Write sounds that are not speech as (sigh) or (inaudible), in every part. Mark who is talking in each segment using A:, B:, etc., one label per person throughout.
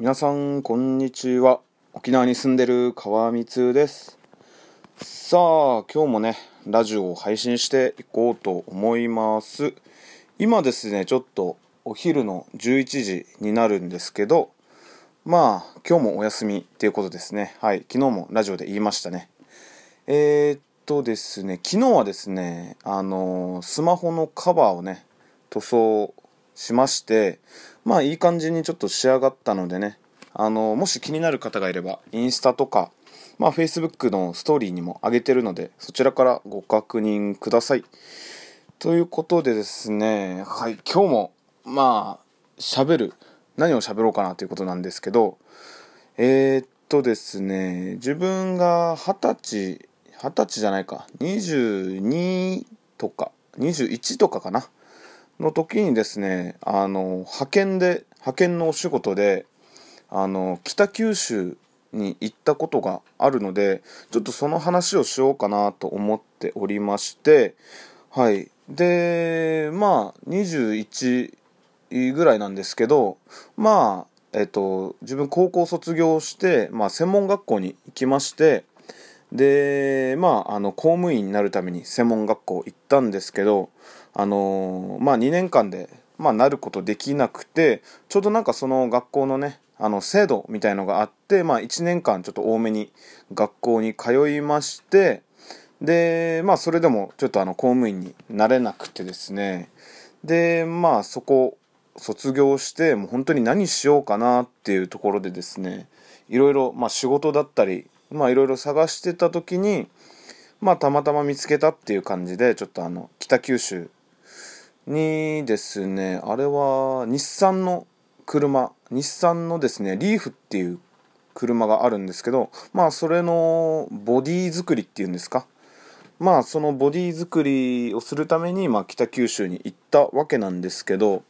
A: 皆さんこんにちは。沖縄に住んでる川光です。さあ今日もねラジオを配信していこうと思います。今ですねちょっとお昼の11時になるんですけどまあ今日もお休みっていうことですね。はい昨日もラジオで言いましたね。えー、っとですね昨日はですねあのスマホのカバーをね塗装しましてまあいい感じにちょっと仕上がったのでね。あのもし気になる方がいればインスタとかまあ Facebook のストーリーにも上げてるのでそちらからご確認ください。ということでですねはい今日もまあ喋る何を喋ろうかなということなんですけどえー、っとですね自分が二十歳二十歳じゃないか22とか21とかかな。の時にですねあの派遣で派遣のお仕事であの北九州に行ったことがあるのでちょっとその話をしようかなと思っておりましてはい。でまあ21ぐらいなんですけどまあえっと自分高校卒業して、まあ、専門学校に行きましてでまああの公務員になるために専門学校行ったんですけどあのまあ2年間で、まあ、なることできなくてちょうどなんかその学校のねあの制度みたいのがあって、まあ、1年間ちょっと多めに学校に通いましてでまあそれでもちょっとあの公務員になれなくてですね。でまあそこ卒業してもう本当に何しようかなっていうところでですねいろいろ、まあ、仕事だったりまあいろいろ探してた時にまあたまたま見つけたっていう感じでちょっとあの北九州にですねあれは日産の車日産のですねリーフっていう車があるんですけどまあそれのボディ作りっていうんですか？まあそのボディ作りをするために、まあ、北九州に行ったわけなんですけど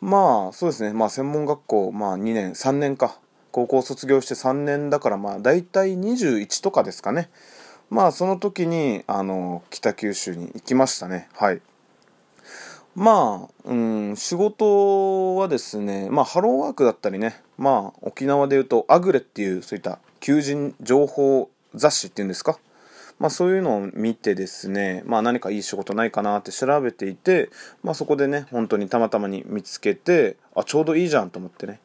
A: まあそうですね。まあ専門学校、まあ、2年3年か。高校卒業して3年だからまあ大体21とかですかね。まあその時にあの北九州に行きましたね。はい。まあ、うん、仕事はですね、まあ、ハローワークだったりね、まあ、沖縄でいうと、アグレっていう、そういった求人情報雑誌っていうんですか、まあ、そういうのを見てですね、まあ、何かいい仕事ないかなって調べていて、まあ、そこでね、本当にたまたまに見つけて、あ、ちょうどいいじゃんと思ってね。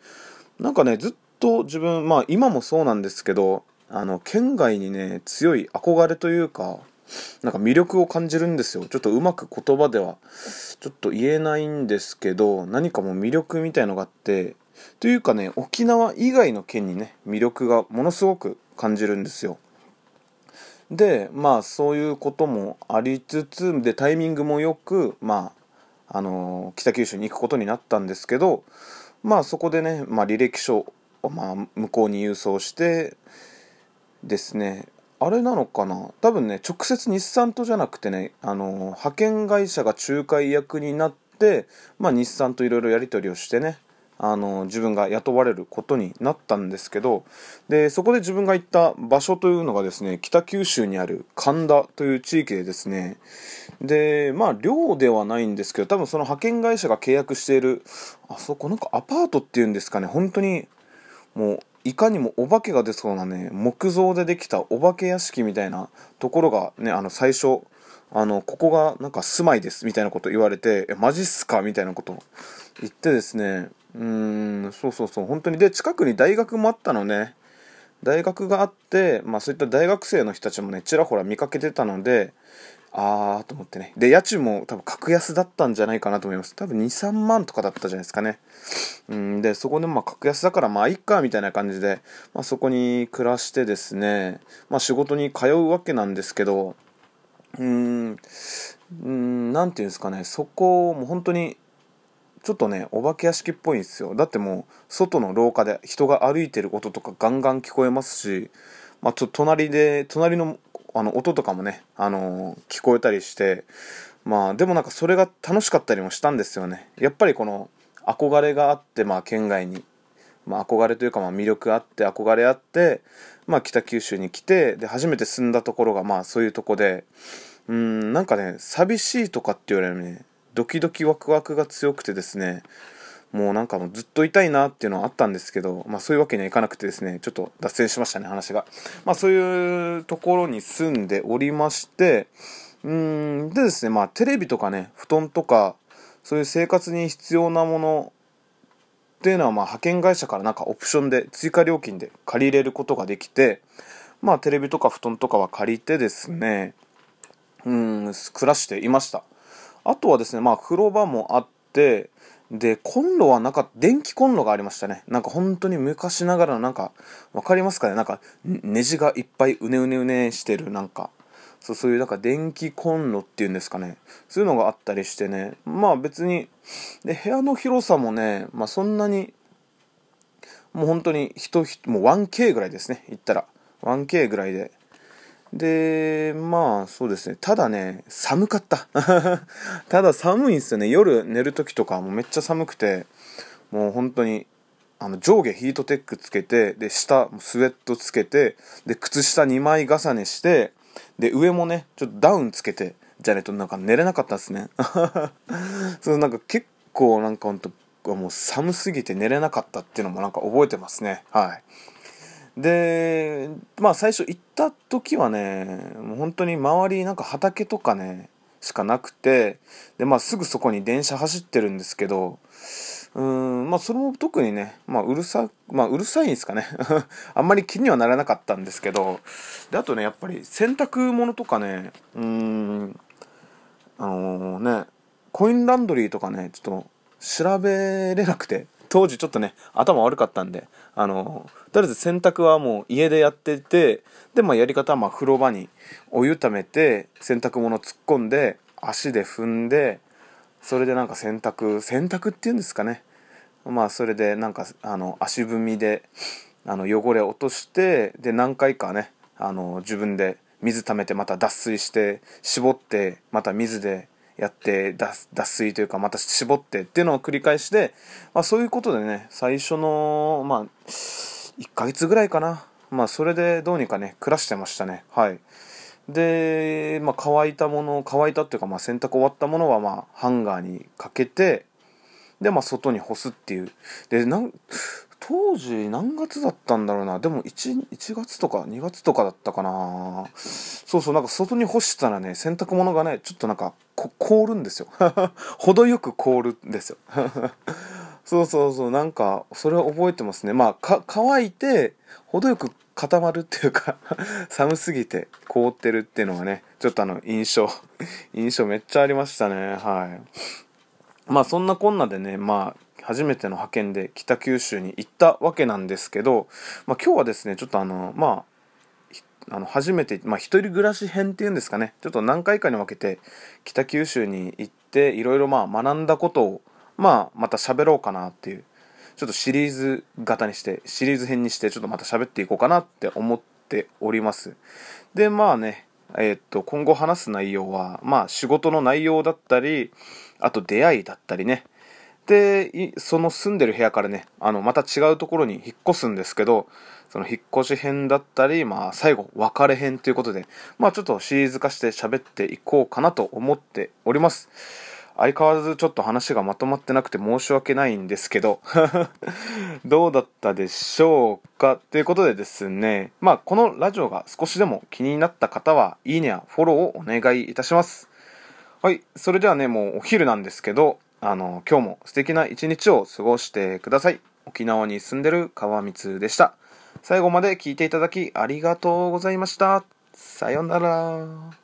A: なんかね、ずっと自分、まあ、今もそうなんですけど、あの、県外にね、強い憧れというか、なんか魅力を感じるんですよ。ちょっとうまく言葉ではちょっと言えないんですけど、何かもう魅力みたいのがあって、というかね、沖縄以外の県にね、魅力がものすごく感じるんですよ。で、まあそういうこともありつつ、で、タイミングもよく、まあ、あのー、北九州に行くことになったんですけど、まあそこでね、まあ履歴書を、まあ、向こうに郵送してですね、あれなのかな？多分ね直接日産とじゃなくてねあの派遣会社が仲介役になって、まあ、日産といろいろやり取りをしてねあの自分が雇われることになったんですけどでそこで自分が行った場所というのがですね北九州にある神田という地域でですねでまあ寮ではないんですけど多分その派遣会社が契約しているあそこなんかアパートっていうんですかね本当にもういかにもお化けが出そうなね木造でできたお化け屋敷みたいなところがねあの最初あのここがなんか住まいですみたいなこと言われてえマジっすか？みたいなこと言ってですねうんそうそうそう本当に。で近くに大学もあったのね。大学があって、まあ、そういった大学生の人たちもねちらほら見かけてたのであーと思ってね。で、家賃も多分格安だったんじゃないかなと思います。多分2、3万とかだったじゃないですかね。うん、で、そこでまあ格安だからまあいっか、みたいな感じで、まあそこに暮らしてですね、まあ仕事に通うわけなんですけど、うん、うん、なんていうんですかね、そこ、もう本当に、ちょっとね、お化け屋敷っぽいんですよ。だってもう、外の廊下で人が歩いてる音とかガンガン聞こえますし、まあ、ちょ隣で、隣のあの音とかもね、あの聞こえたりしてまあでもなんかそれが楽しかったりもしたんですよね。やっぱりこの憧れがあってまあ県外に、まあ、憧れというかまあ魅力あって憧れあってまあ北九州に来てで初めて住んだところがまあそういうとこでうんなんかね寂しいとかっていうよりねドキドキワクワクが強くてですねもうなんかもうずっといたいなっていうのはあったんですけど、まあそういうわけにはいかなくてですね、ちょっと脱線しましたね、話が。まあそういうところに住んでおりまして、うん、でですね、まあテレビとかね、布団とか、そういう生活に必要なものっていうのはまあ派遣会社からなんかオプションで追加料金で借りれることができて、まあテレビとか布団とかは借りてですね、うん、暮らしていました。あとはですね、まあ風呂場もあって、で、コンロはなかった、電気コンロがありましたね。なんか本当に昔ながらのなんか、わかりますかね？なんか、ネジがいっぱいうねうねうねしてる、なんか、そうそういうなんか電気コンロっていうんですかね。そういうのがあったりしてね。まあ別に、で、部屋の広さもね、まあそんなに、もう本当に人、もう 1K ぐらいですね。言ったら。1K ぐらいで。で、まあそうですね。ただね、寒かった。(laughs) ただ寒いんですよね。夜寝る時とかもめっちゃ寒くて、もう本当に、あの上下ヒートテックつけて、で、下スウェットつけて、で、靴下2枚重ねして、で、上もね、ちょっとダウンつけて、じゃないとなんか寝れなかったですね。(laughs) そう、なんか結構なんかほんと、もう寒すぎて寝れなかったっていうのもなんか覚えてますね。はい。でまあ最初行った時はねもう本当に周りなんか畑とかねしかなくてでまあすぐそこに電車走ってるんですけどうんまあそれも特にね、まあ、うるさまあうるさいんですかね。(laughs) あんまり気にはならなかったんですけどであとねやっぱり洗濯物とかねうんあのー、ねコインランドリーとかねちょっと調べれなくて。当時ちょっとね頭悪かったんであのとりあえず洗濯はもう家でやっててで、まあ、やり方はま風呂場にお湯ためて洗濯物突っ込んで足で踏んでそれでなんか洗濯洗濯っていうんですかね。まあそれでなんかあの足踏みであの汚れ落としてで何回かねあの自分で水溜めてまた脱水して絞ってまた水でやって脱水というかまた絞ってっていうのを繰り返して、まあ、そういうことでね最初のまあ1ヶ月ぐらいかな。まあそれでどうにかね暮らしてましたね。はい。で、まあ、乾いたもの乾いたっていうか、まあ、洗濯終わったものはまあハンガーにかけてでまあ外に干すっていう。でなん当時何月だったんだろうな。でも 1, 1月とか2月とかだったかな。そうそうなんか外に干したらね洗濯物がねちょっとなんか凍るんですよ。(laughs) 程よく凍るんですよ。(laughs) そうそうそうなんかそれは覚えてますね。まあ乾いて程よく固まるっていうか (laughs) 寒すぎて凍ってるっていうのがねちょっとあの印象印象めっちゃありましたね。はい。まあそんなこんなでねまあ初めての派遣で北九州に行ったわけなんですけど、まあ、今日はですねちょっとあのまああの初めて、まあ、一人暮らし編っていうんですかね。ちょっと何回かに分けて北九州に行っていろいろまあ学んだことを、まあ、また喋ろうかなっていうちょっとシリーズ型にしてシリーズ編にしてちょっとまた喋っていこうかなって思っております。でまあねえー、っと今後話す内容はまあ仕事の内容だったりあと出会いだったりね。でその住んでる部屋からねあのまた違うところに引っ越すんですけどその引っ越し編だったり、まあ、最後別れ編ということで、まあ、ちょっとシリーズ化して喋っていこうかなと思っております。相変わらずちょっと話がまとまってなくて申し訳ないんですけど (laughs) どうだったでしょうか？ということでですねまあこのラジオが少しでも気になった方はいいねやフォローをお願いいたします。はいそれではねもうお昼なんですけどあの、今日も素敵な一日を過ごしてください。沖縄に住んでる川光でした。最後まで聞いていただきありがとうございました。さようなら。